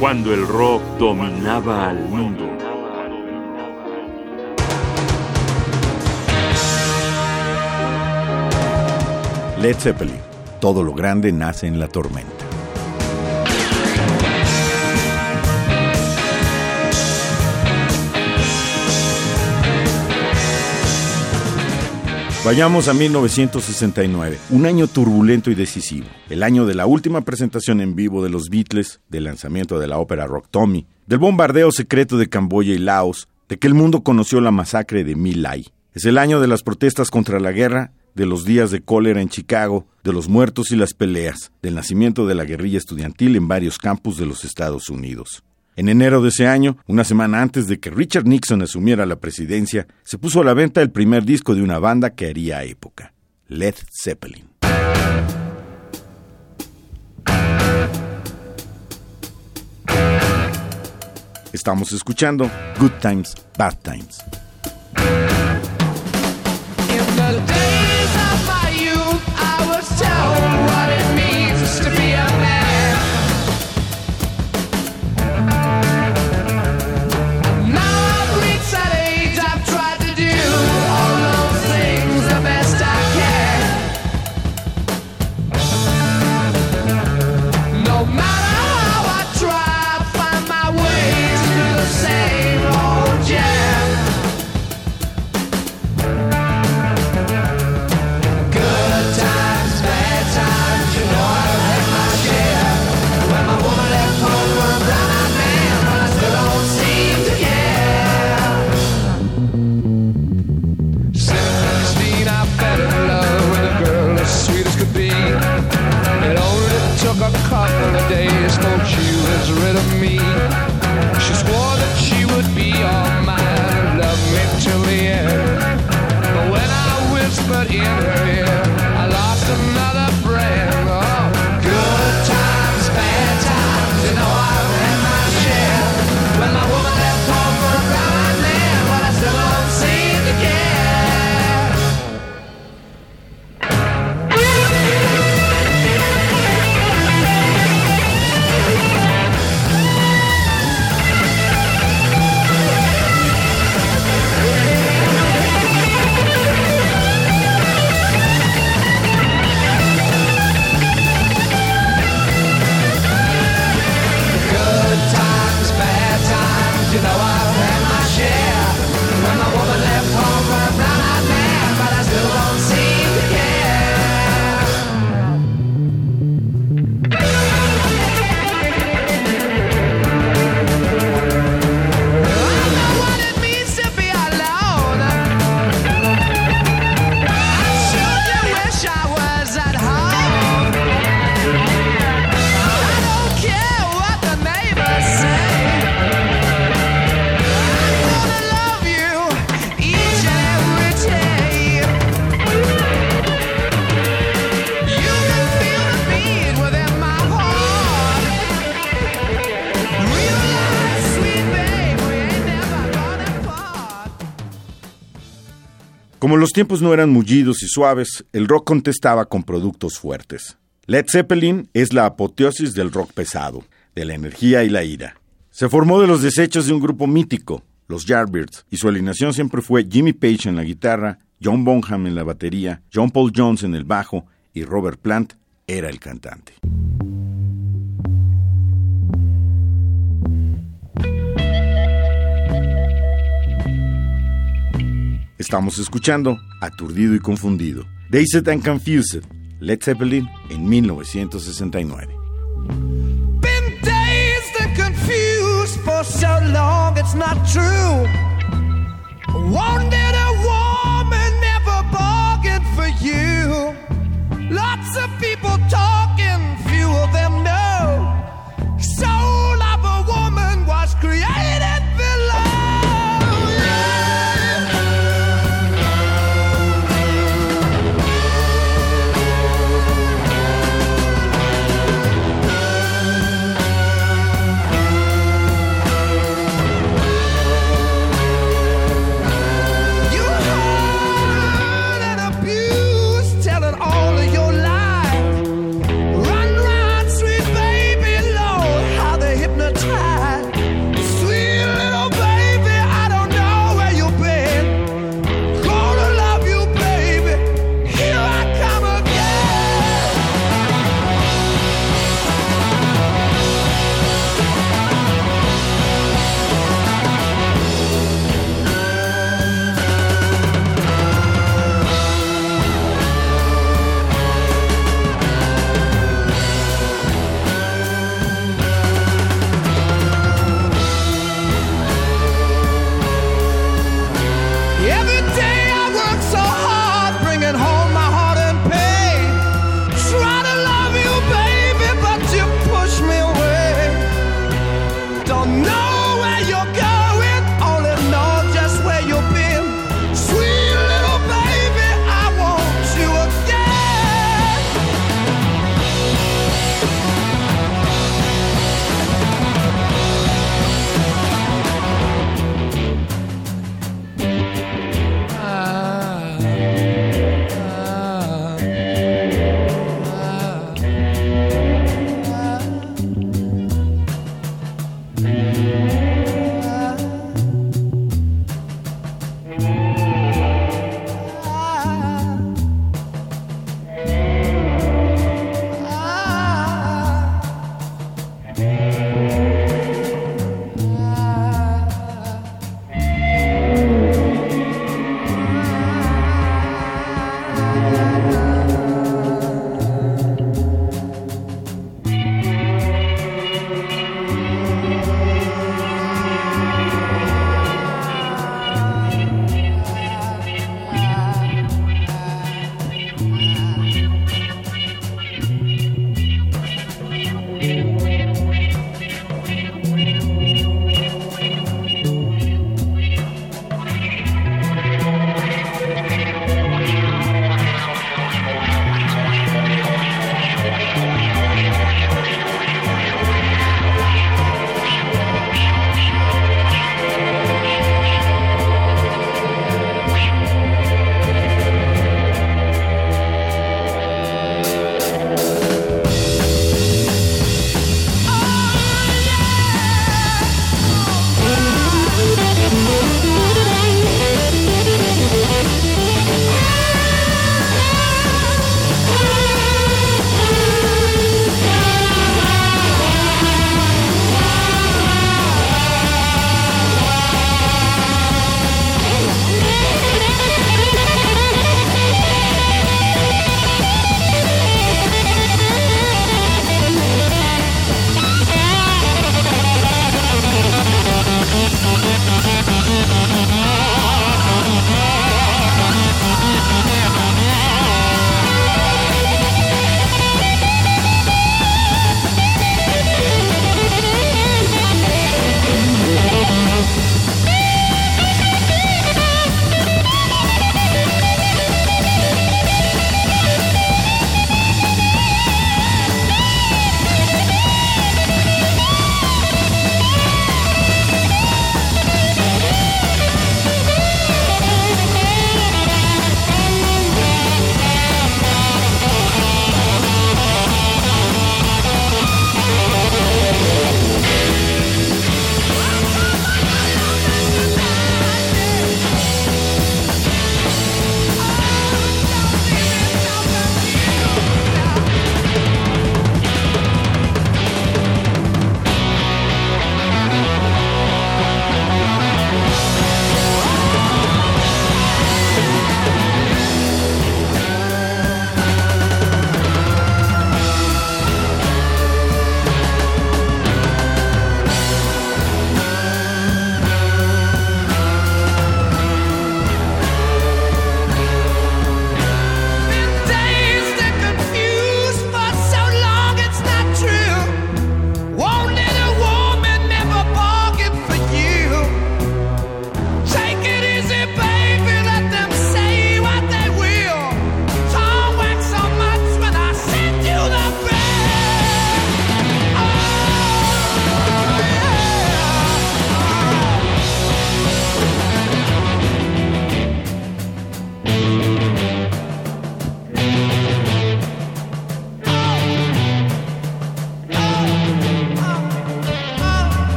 cuando el rock dominaba al mundo. Led Zeppelin. Todo lo grande nace en la tormenta. Vayamos a 1969, un año turbulento y decisivo, el año de la última presentación en vivo de los Beatles, del lanzamiento de la ópera Rock Tommy, del bombardeo secreto de Camboya y Laos, de que el mundo conoció la masacre de My Lai. Es el año de las protestas contra la guerra, de los días de cólera en Chicago, de los muertos y las peleas, del nacimiento de la guerrilla estudiantil en varios campus de los Estados Unidos. En enero de ese año, una semana antes de que Richard Nixon asumiera la presidencia, se puso a la venta el primer disco de una banda que haría época, Led Zeppelin. Estamos escuchando Good Times, Bad Times. Como los tiempos no eran mullidos y suaves, el rock contestaba con productos fuertes. Led Zeppelin es la apoteosis del rock pesado, de la energía y la ira. Se formó de los desechos de un grupo mítico, los Yardbirds, y su alineación siempre fue Jimmy Page en la guitarra, John Bonham en la batería, John Paul Jones en el bajo y Robert Plant era el cantante. Estamos escuchando Aturdido y Confundido, Dazed and Confused, Led Zeppelin en 1969. Been dazed and confused for so long it's not true. Wanted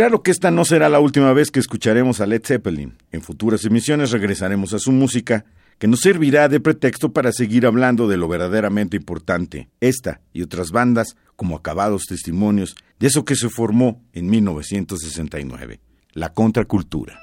Claro que esta no será la última vez que escucharemos a Led Zeppelin. En futuras emisiones regresaremos a su música, que nos servirá de pretexto para seguir hablando de lo verdaderamente importante, esta y otras bandas como acabados testimonios de eso que se formó en 1969, la contracultura.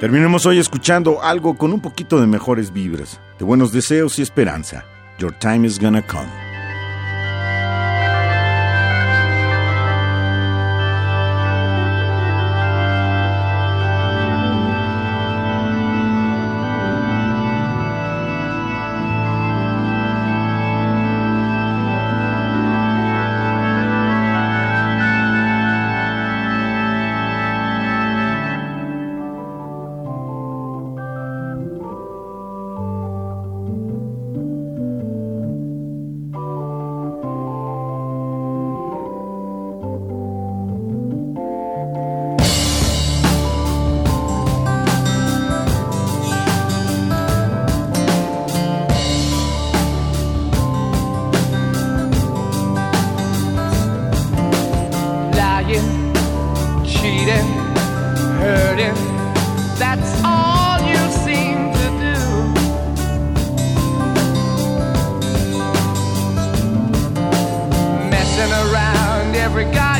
Terminemos hoy escuchando algo con un poquito de mejores vibras, de buenos deseos y esperanza. Your time is gonna come. dancing around every guy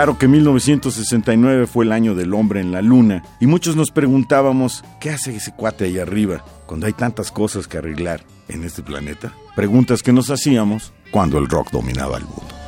Claro que 1969 fue el año del hombre en la luna y muchos nos preguntábamos, ¿qué hace ese cuate ahí arriba cuando hay tantas cosas que arreglar en este planeta? Preguntas que nos hacíamos cuando el rock dominaba el mundo.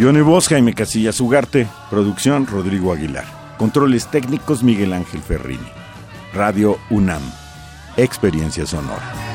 Johnny Voz, Jaime Casillas Ugarte, producción Rodrigo Aguilar, controles técnicos Miguel Ángel Ferrini, Radio UNAM, experiencia sonora.